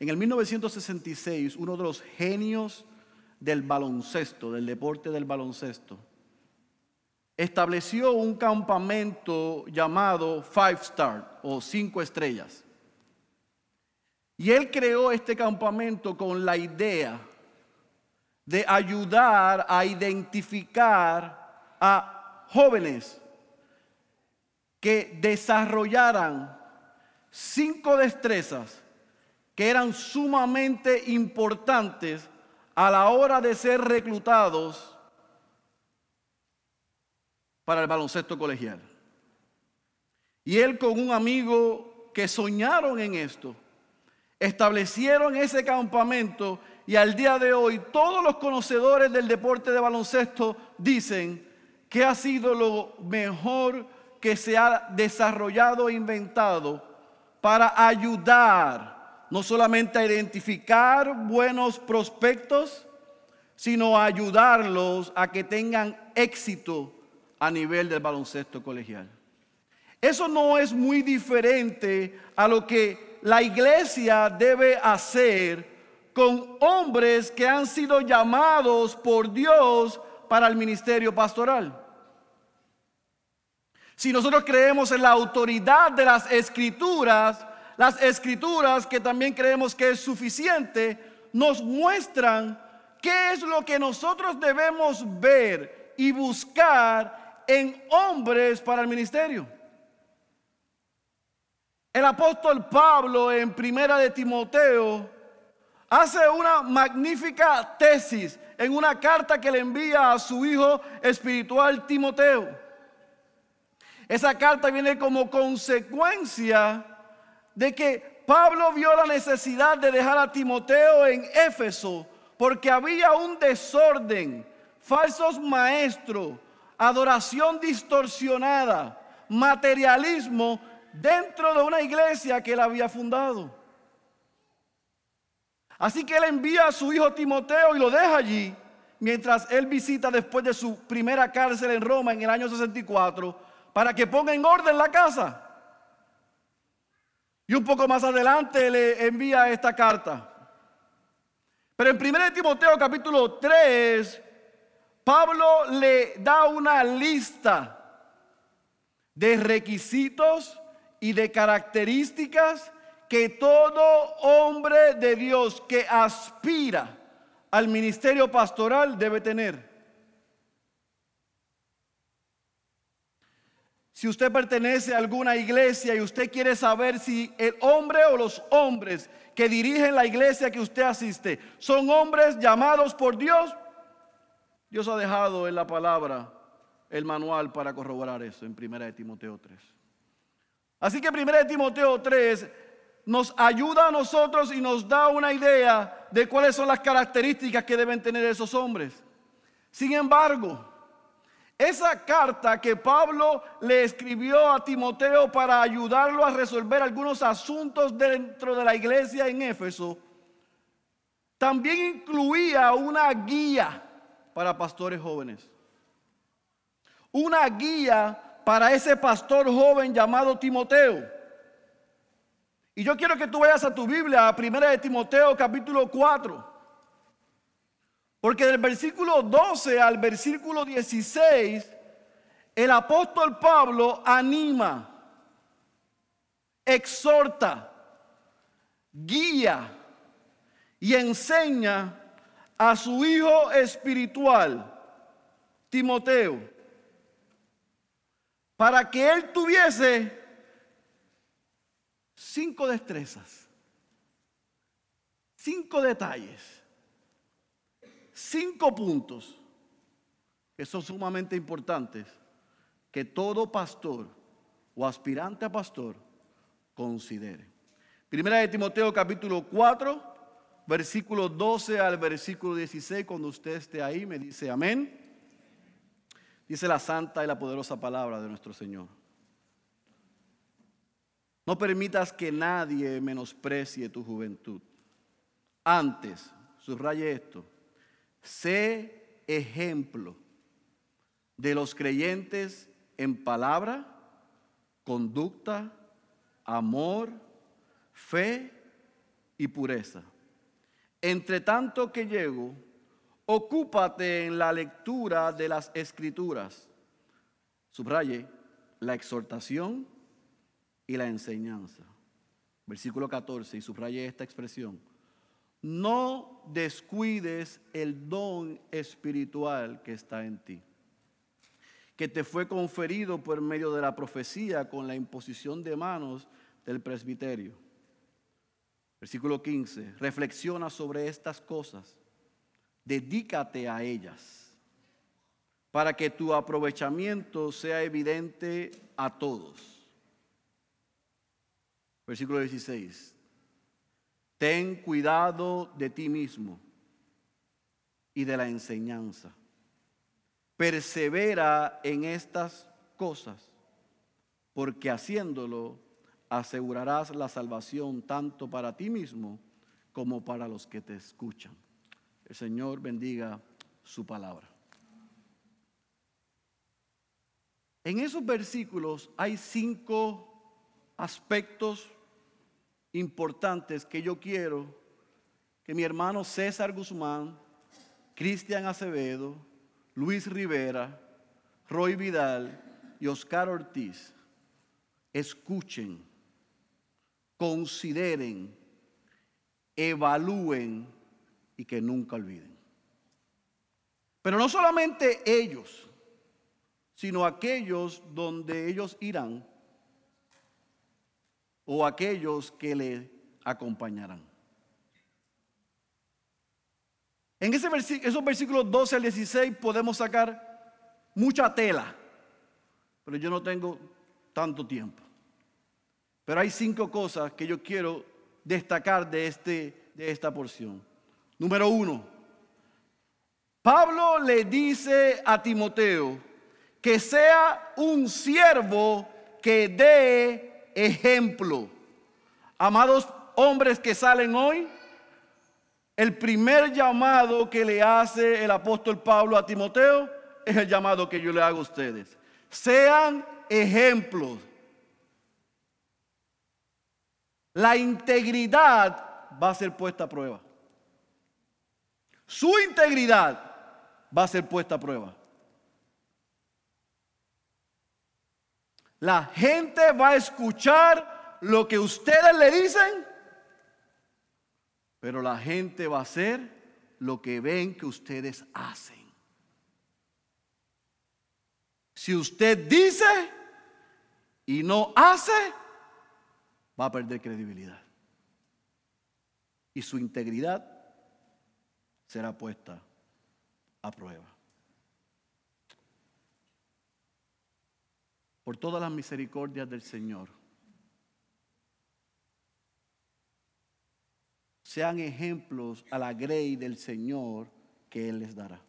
En el 1966, uno de los genios del baloncesto, del deporte del baloncesto, estableció un campamento llamado Five Star o Cinco Estrellas. Y él creó este campamento con la idea de ayudar a identificar a jóvenes que desarrollaran cinco destrezas que eran sumamente importantes a la hora de ser reclutados para el baloncesto colegial. Y él con un amigo que soñaron en esto, establecieron ese campamento y al día de hoy todos los conocedores del deporte de baloncesto dicen que ha sido lo mejor que se ha desarrollado e inventado para ayudar no solamente a identificar buenos prospectos, sino a ayudarlos a que tengan éxito a nivel del baloncesto colegial. Eso no es muy diferente a lo que la iglesia debe hacer con hombres que han sido llamados por Dios para el ministerio pastoral. Si nosotros creemos en la autoridad de las escrituras, las escrituras que también creemos que es suficiente, nos muestran qué es lo que nosotros debemos ver y buscar en hombres para el ministerio. El apóstol Pablo en Primera de Timoteo hace una magnífica tesis en una carta que le envía a su hijo espiritual Timoteo. Esa carta viene como consecuencia de que Pablo vio la necesidad de dejar a Timoteo en Éfeso porque había un desorden, falsos maestros, adoración distorsionada, materialismo dentro de una iglesia que él había fundado. Así que él envía a su hijo Timoteo y lo deja allí mientras él visita después de su primera cárcel en Roma en el año 64 para que ponga en orden la casa. Y un poco más adelante le envía esta carta. Pero en 1 Timoteo capítulo 3, Pablo le da una lista de requisitos y de características que todo hombre de Dios que aspira al ministerio pastoral debe tener. Si usted pertenece a alguna iglesia y usted quiere saber si el hombre o los hombres que dirigen la iglesia que usted asiste son hombres llamados por Dios, Dios ha dejado en la palabra el manual para corroborar eso en 1 de Timoteo 3. Así que 1 de Timoteo 3 nos ayuda a nosotros y nos da una idea de cuáles son las características que deben tener esos hombres. Sin embargo, esa carta que Pablo le escribió a Timoteo para ayudarlo a resolver algunos asuntos dentro de la iglesia en Éfeso, también incluía una guía para pastores jóvenes. Una guía para ese pastor joven llamado Timoteo. Y yo quiero que tú vayas a tu Biblia, a 1 de Timoteo capítulo 4. Porque del versículo 12 al versículo 16, el apóstol Pablo anima, exhorta, guía y enseña a su hijo espiritual, Timoteo, para que él tuviese cinco destrezas, cinco detalles cinco puntos que son sumamente importantes que todo pastor o aspirante a pastor considere. Primera de Timoteo capítulo 4, versículo 12 al versículo 16, cuando usted esté ahí me dice amén. Dice la santa y la poderosa palabra de nuestro Señor. No permitas que nadie menosprecie tu juventud. Antes, subraye esto, Sé ejemplo de los creyentes en palabra, conducta, amor, fe y pureza. Entre tanto que llego, ocúpate en la lectura de las escrituras. Subraye la exhortación y la enseñanza. Versículo 14, y subraye esta expresión. No descuides el don espiritual que está en ti, que te fue conferido por medio de la profecía con la imposición de manos del presbiterio. Versículo 15, reflexiona sobre estas cosas, dedícate a ellas, para que tu aprovechamiento sea evidente a todos. Versículo 16, ten cuidado de ti mismo y de la enseñanza. Persevera en estas cosas, porque haciéndolo asegurarás la salvación tanto para ti mismo como para los que te escuchan. El Señor bendiga su palabra. En esos versículos hay cinco aspectos importantes que yo quiero que mi hermano César Guzmán, Cristian Acevedo, Luis Rivera, Roy Vidal y Oscar Ortiz escuchen consideren, evalúen y que nunca olviden. Pero no solamente ellos, sino aquellos donde ellos irán o aquellos que le acompañarán. En ese esos versículos 12 al 16 podemos sacar mucha tela, pero yo no tengo tanto tiempo. Pero hay cinco cosas que yo quiero destacar de, este, de esta porción. Número uno, Pablo le dice a Timoteo que sea un siervo que dé ejemplo. Amados hombres que salen hoy, el primer llamado que le hace el apóstol Pablo a Timoteo es el llamado que yo le hago a ustedes. Sean ejemplos la integridad va a ser puesta a prueba. Su integridad va a ser puesta a prueba. La gente va a escuchar lo que ustedes le dicen, pero la gente va a hacer lo que ven que ustedes hacen. Si usted dice y no hace, va a perder credibilidad. Y su integridad será puesta a prueba. Por todas las misericordias del Señor, sean ejemplos a la grey del Señor que Él les dará.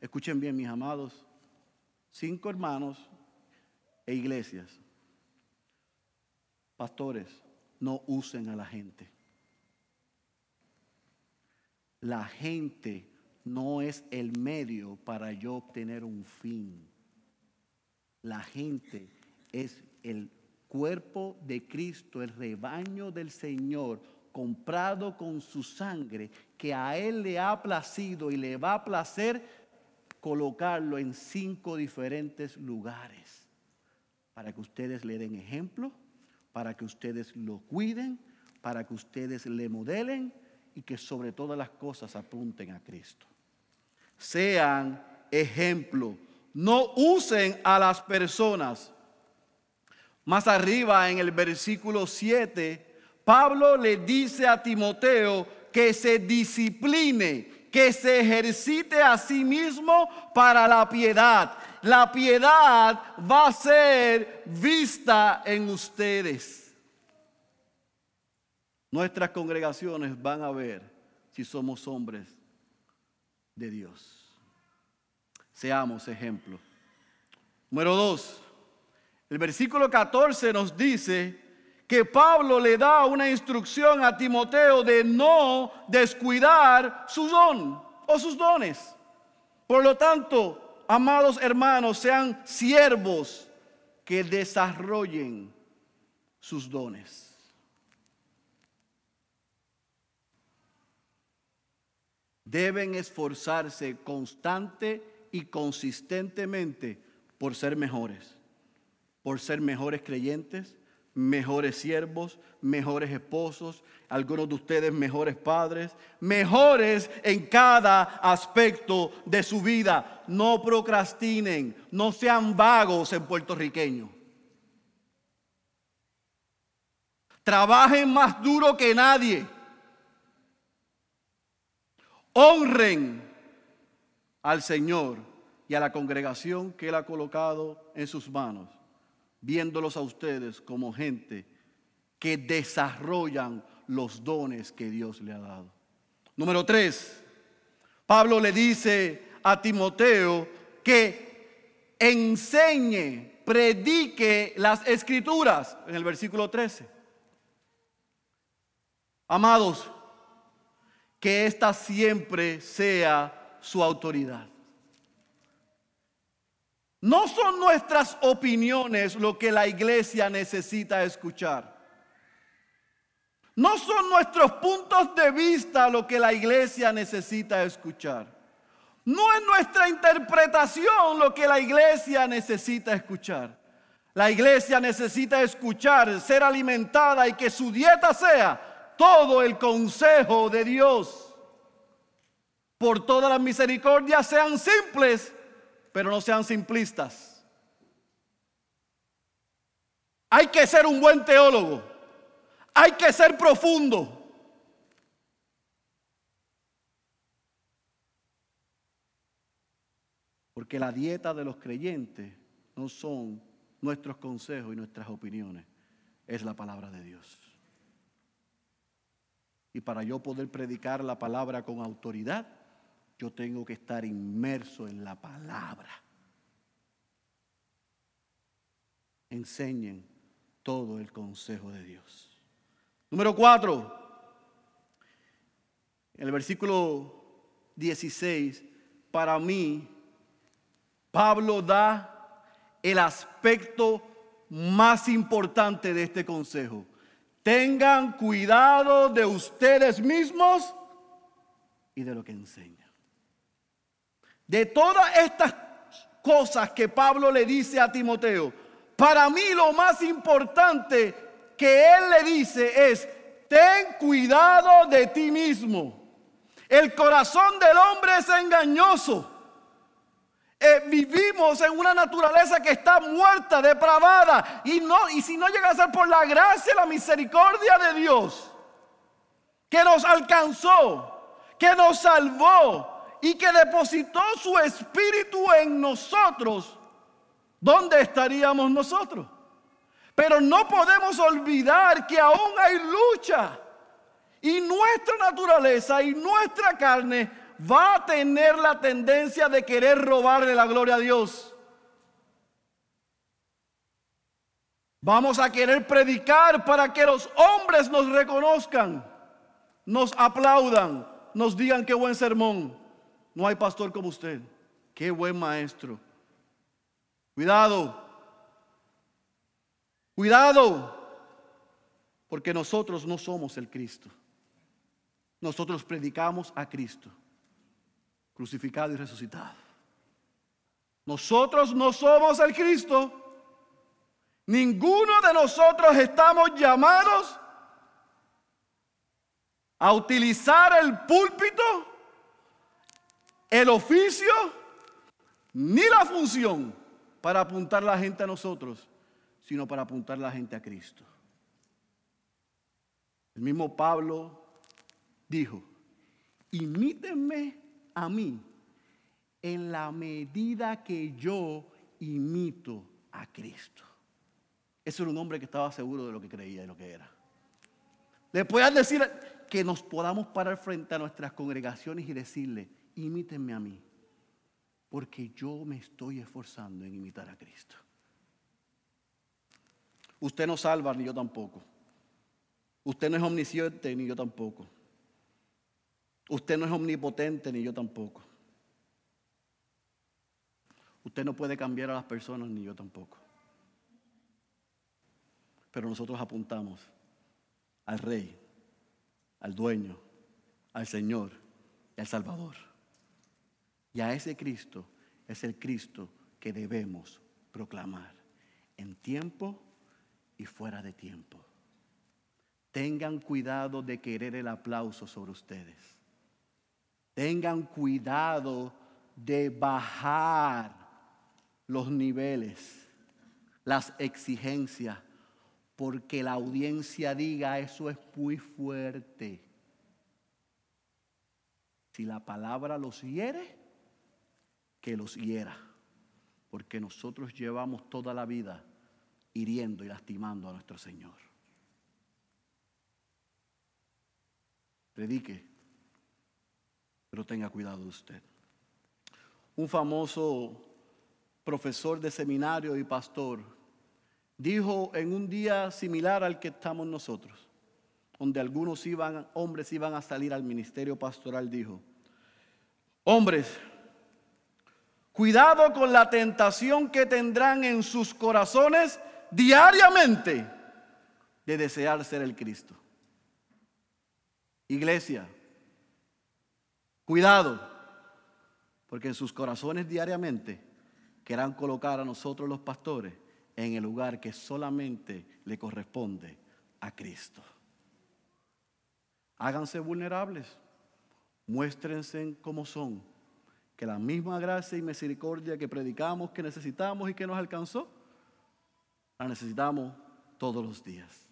Escuchen bien, mis amados, cinco hermanos e iglesias Pastores, no usen a la gente. La gente no es el medio para yo obtener un fin. La gente es el cuerpo de Cristo, el rebaño del Señor, comprado con su sangre, que a Él le ha placido y le va a placer colocarlo en cinco diferentes lugares, para que ustedes le den ejemplo para que ustedes lo cuiden, para que ustedes le modelen y que sobre todas las cosas apunten a Cristo. Sean ejemplo, no usen a las personas. Más arriba en el versículo 7, Pablo le dice a Timoteo que se discipline, que se ejercite a sí mismo para la piedad la piedad va a ser vista en ustedes. Nuestras congregaciones van a ver si somos hombres de Dios seamos ejemplo. Número dos, el versículo 14 nos dice que Pablo le da una instrucción a Timoteo de no descuidar su don o sus dones. Por lo tanto, amados hermanos, sean siervos que desarrollen sus dones. Deben esforzarse constante y consistentemente por ser mejores, por ser mejores creyentes, mejores siervos, mejores esposos, algunos de ustedes mejores padres, mejores en cada aspecto de su vida. No procrastinen, no sean vagos en puertorriqueño. Trabajen más duro que nadie. Honren al Señor y a la congregación que Él ha colocado en sus manos viéndolos a ustedes como gente que desarrollan los dones que Dios le ha dado. Número tres, Pablo le dice a Timoteo que enseñe, predique las escrituras en el versículo 13. Amados, que esta siempre sea su autoridad. No son nuestras opiniones lo que la iglesia necesita escuchar. No son nuestros puntos de vista lo que la iglesia necesita escuchar. No es nuestra interpretación lo que la iglesia necesita escuchar. La iglesia necesita escuchar, ser alimentada y que su dieta sea todo el consejo de Dios. Por todas las misericordias sean simples pero no sean simplistas. Hay que ser un buen teólogo. Hay que ser profundo. Porque la dieta de los creyentes no son nuestros consejos y nuestras opiniones, es la palabra de Dios. Y para yo poder predicar la palabra con autoridad, yo tengo que estar inmerso en la palabra. Enseñen todo el consejo de Dios. Número cuatro, en el versículo 16, para mí, Pablo da el aspecto más importante de este consejo. Tengan cuidado de ustedes mismos y de lo que enseñan. De todas estas cosas que Pablo le dice a Timoteo, para mí lo más importante que él le dice es, ten cuidado de ti mismo. El corazón del hombre es engañoso. Eh, vivimos en una naturaleza que está muerta, depravada. Y, no, y si no llega a ser por la gracia la misericordia de Dios, que nos alcanzó, que nos salvó, y que depositó su espíritu en nosotros, ¿dónde estaríamos nosotros? Pero no podemos olvidar que aún hay lucha. Y nuestra naturaleza y nuestra carne va a tener la tendencia de querer robarle la gloria a Dios. Vamos a querer predicar para que los hombres nos reconozcan, nos aplaudan, nos digan qué buen sermón. No hay pastor como usted. Qué buen maestro. Cuidado. Cuidado. Porque nosotros no somos el Cristo. Nosotros predicamos a Cristo, crucificado y resucitado. Nosotros no somos el Cristo. Ninguno de nosotros estamos llamados a utilizar el púlpito el oficio ni la función para apuntar la gente a nosotros, sino para apuntar la gente a Cristo. El mismo Pablo dijo, imítenme a mí en la medida que yo imito a Cristo. Ese era un hombre que estaba seguro de lo que creía y lo que era. Le puedes decir que nos podamos parar frente a nuestras congregaciones y decirle, imítenme a mí, porque yo me estoy esforzando en imitar a Cristo. Usted no salva, ni yo tampoco. Usted no es omnisciente, ni yo tampoco. Usted no es omnipotente, ni yo tampoco. Usted no puede cambiar a las personas, ni yo tampoco. Pero nosotros apuntamos al Rey, al Dueño, al Señor el Salvador. Y a ese Cristo es el Cristo que debemos proclamar en tiempo y fuera de tiempo. Tengan cuidado de querer el aplauso sobre ustedes. Tengan cuidado de bajar los niveles, las exigencias, porque la audiencia diga eso es muy fuerte. Si la palabra los hiere, que los hiera, porque nosotros llevamos toda la vida hiriendo y lastimando a nuestro Señor. Predique, pero tenga cuidado de usted. Un famoso profesor de seminario y pastor dijo en un día similar al que estamos nosotros, donde algunos iban, hombres iban a salir al ministerio pastoral, dijo, hombres, cuidado con la tentación que tendrán en sus corazones diariamente de desear ser el Cristo. Iglesia, cuidado, porque en sus corazones diariamente querrán colocar a nosotros los pastores en el lugar que solamente le corresponde a Cristo. Háganse vulnerables, muéstrense como son, que la misma gracia y misericordia que predicamos, que necesitamos y que nos alcanzó, la necesitamos todos los días.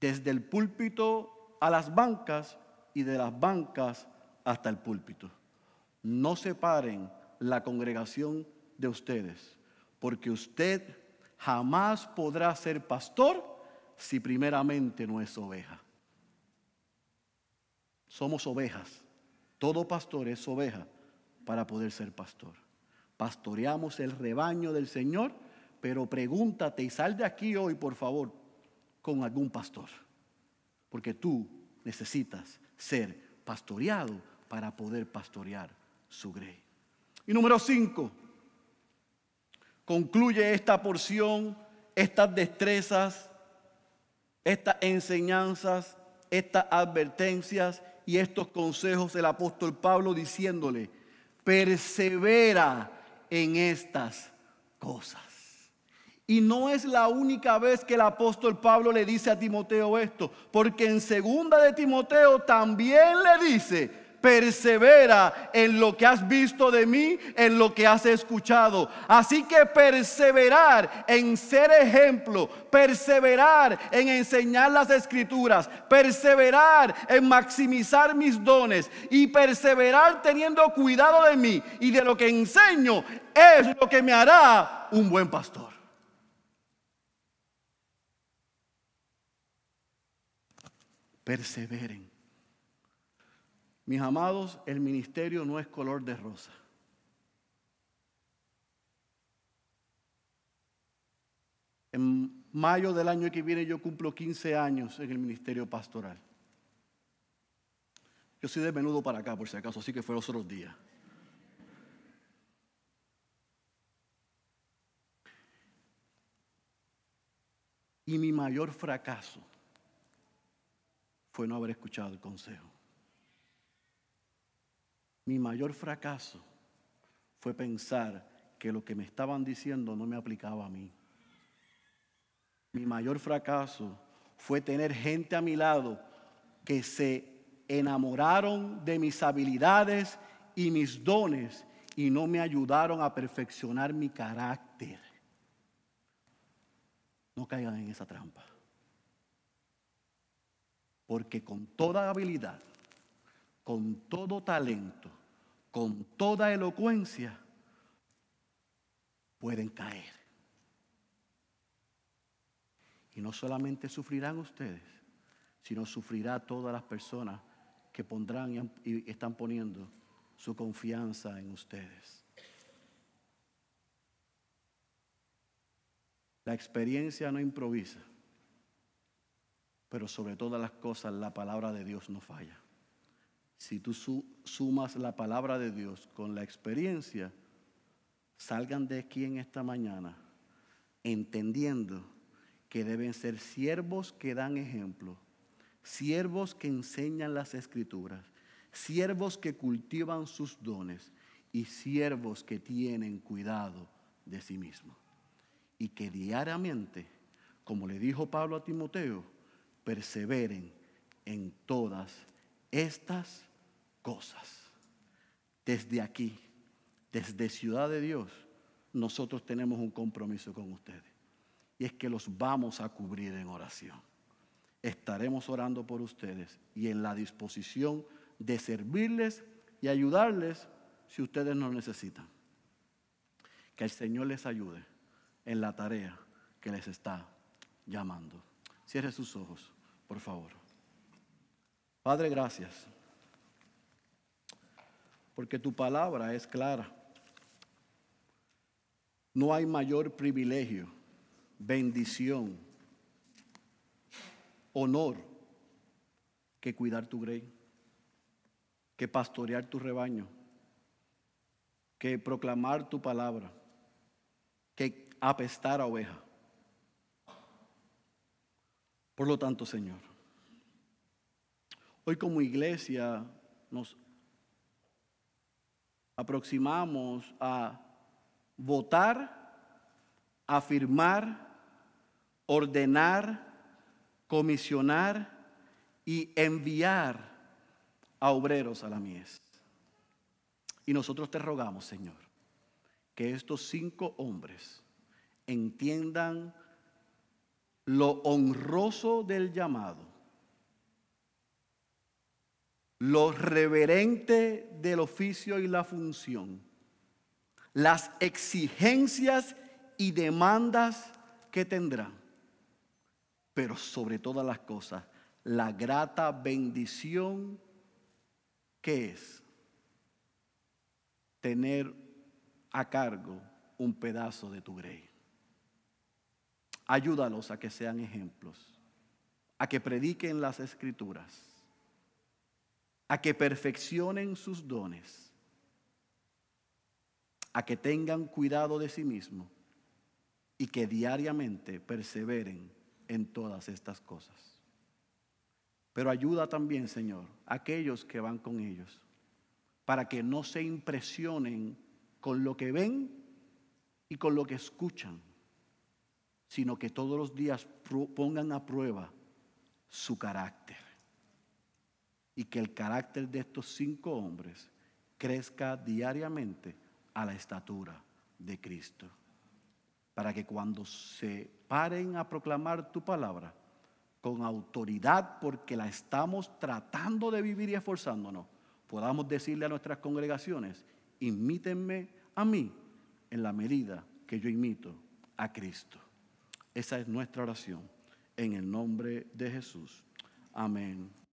Desde el púlpito a las bancas y de las bancas hasta el púlpito. No separen la congregación de ustedes, porque usted jamás podrá ser pastor si primeramente no es oveja. Somos ovejas. Todo pastor es oveja para poder ser pastor. Pastoreamos el rebaño del Señor, pero pregúntate y sal de aquí hoy, por favor, con algún pastor. Porque tú necesitas ser pastoreado para poder pastorear su grey. Y número cinco, concluye esta porción, estas destrezas, estas enseñanzas, estas advertencias y estos consejos del apóstol Pablo diciéndole, persevera en estas cosas. Y no es la única vez que el apóstol Pablo le dice a Timoteo esto, porque en segunda de Timoteo también le dice, persevera en lo que has visto de mí, en lo que has escuchado. Así que perseverar en ser ejemplo, perseverar en enseñar las escrituras, perseverar en maximizar mis dones y perseverar teniendo cuidado de mí y de lo que enseño es lo que me hará un buen pastor. Perseveren. Mis amados, el ministerio no es color de rosa. En mayo del año que viene yo cumplo 15 años en el ministerio pastoral. Yo soy de menudo para acá, por si acaso, así que fue los otros días. Y mi mayor fracaso fue no haber escuchado el consejo. Mi mayor fracaso fue pensar que lo que me estaban diciendo no me aplicaba a mí. Mi mayor fracaso fue tener gente a mi lado que se enamoraron de mis habilidades y mis dones y no me ayudaron a perfeccionar mi carácter. No caigan en esa trampa. Porque con toda habilidad, con todo talento, con toda elocuencia, pueden caer. Y no solamente sufrirán ustedes, sino sufrirá todas las personas que pondrán y están poniendo su confianza en ustedes. La experiencia no improvisa, pero sobre todas las cosas la palabra de Dios no falla. Si tú sumas la palabra de Dios con la experiencia, salgan de aquí en esta mañana entendiendo que deben ser siervos que dan ejemplo, siervos que enseñan las escrituras, siervos que cultivan sus dones y siervos que tienen cuidado de sí mismos. Y que diariamente, como le dijo Pablo a Timoteo, perseveren en todas estas cosas. Desde aquí, desde Ciudad de Dios, nosotros tenemos un compromiso con ustedes. Y es que los vamos a cubrir en oración. Estaremos orando por ustedes y en la disposición de servirles y ayudarles si ustedes nos necesitan. Que el Señor les ayude en la tarea que les está llamando. Cierre sus ojos, por favor. Padre, gracias. Porque tu palabra es clara. No hay mayor privilegio, bendición, honor que cuidar tu grey, que pastorear tu rebaño, que proclamar tu palabra, que apestar a oveja. Por lo tanto, Señor, hoy como iglesia nos aproximamos a votar, afirmar, ordenar, comisionar y enviar a obreros a la mies. Y nosotros te rogamos, Señor, que estos cinco hombres entiendan lo honroso del llamado, lo reverente del oficio y la función, las exigencias y demandas que tendrán, pero sobre todas las cosas, la grata bendición que es tener a cargo un pedazo de tu grey. Ayúdalos a que sean ejemplos, a que prediquen las escrituras, a que perfeccionen sus dones a que tengan cuidado de sí mismos y que diariamente perseveren en todas estas cosas. Pero ayuda también, Señor, a aquellos que van con ellos, para que no se impresionen con lo que ven y con lo que escuchan, sino que todos los días pongan a prueba su carácter. Y que el carácter de estos cinco hombres crezca diariamente a la estatura de Cristo. Para que cuando se paren a proclamar tu palabra con autoridad, porque la estamos tratando de vivir y esforzándonos, podamos decirle a nuestras congregaciones, imítenme a mí en la medida que yo imito a Cristo. Esa es nuestra oración en el nombre de Jesús. Amén.